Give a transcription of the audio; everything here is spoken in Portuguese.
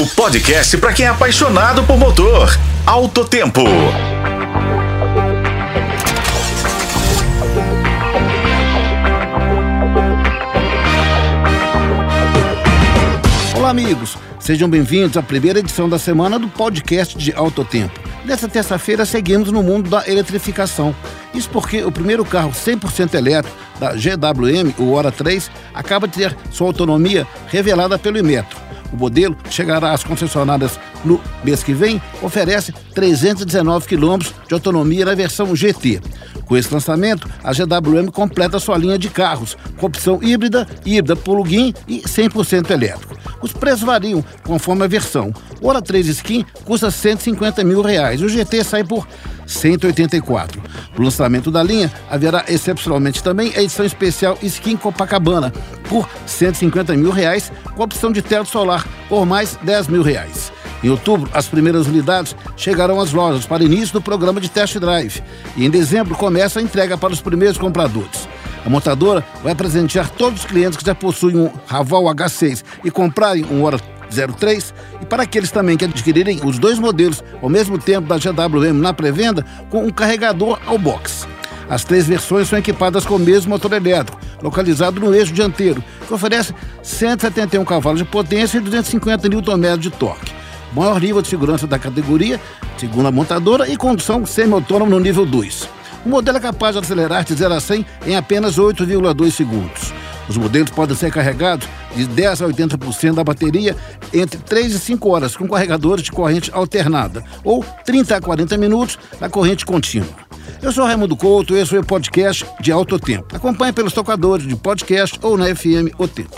O podcast para quem é apaixonado por motor. Alto Tempo. Olá, amigos. Sejam bem-vindos à primeira edição da semana do podcast de Alto Tempo. Nessa terça-feira, seguimos no mundo da eletrificação. Isso porque o primeiro carro 100% elétrico da GWM, o Hora 3, acaba de ter sua autonomia revelada pelo Imetro. O modelo chegará às concessionárias no mês que vem, oferece 319 quilômetros de autonomia na versão GT. Com esse lançamento, a GWM completa sua linha de carros, com opção híbrida, híbrida plug-in e 100% elétrico. Os preços variam conforme a versão. O Hora 3 Skin custa 150 mil reais. O GT sai por 184. No lançamento da linha, haverá excepcionalmente também a edição especial Skin Copacabana, por 150 mil reais, com opção de teto solar, por mais 10 mil reais. Em outubro, as primeiras unidades chegarão às lojas para início do programa de test drive. E em dezembro começa a entrega para os primeiros compradores. A montadora vai presentear todos os clientes que já possuem um Raval H6 e comprarem um Hora 03 e para aqueles também que adquirirem os dois modelos ao mesmo tempo da GWM na pré-venda com um carregador ao box. As três versões são equipadas com o mesmo motor elétrico, localizado no eixo dianteiro, que oferece 171 cavalos de potência e 250 Nm de torque. Maior nível de segurança da categoria, segundo a montadora, e condução semi-autônoma no nível 2. O modelo é capaz de acelerar de 0 a 100 em apenas 8,2 segundos. Os modelos podem ser carregados de 10 a 80% da bateria entre 3 e 5 horas com carregadores de corrente alternada ou 30 a 40 minutos na corrente contínua. Eu sou Raimundo Couto e esse é o podcast de Alto Tempo. Acompanhe pelos tocadores de podcast ou na FM O Tempo.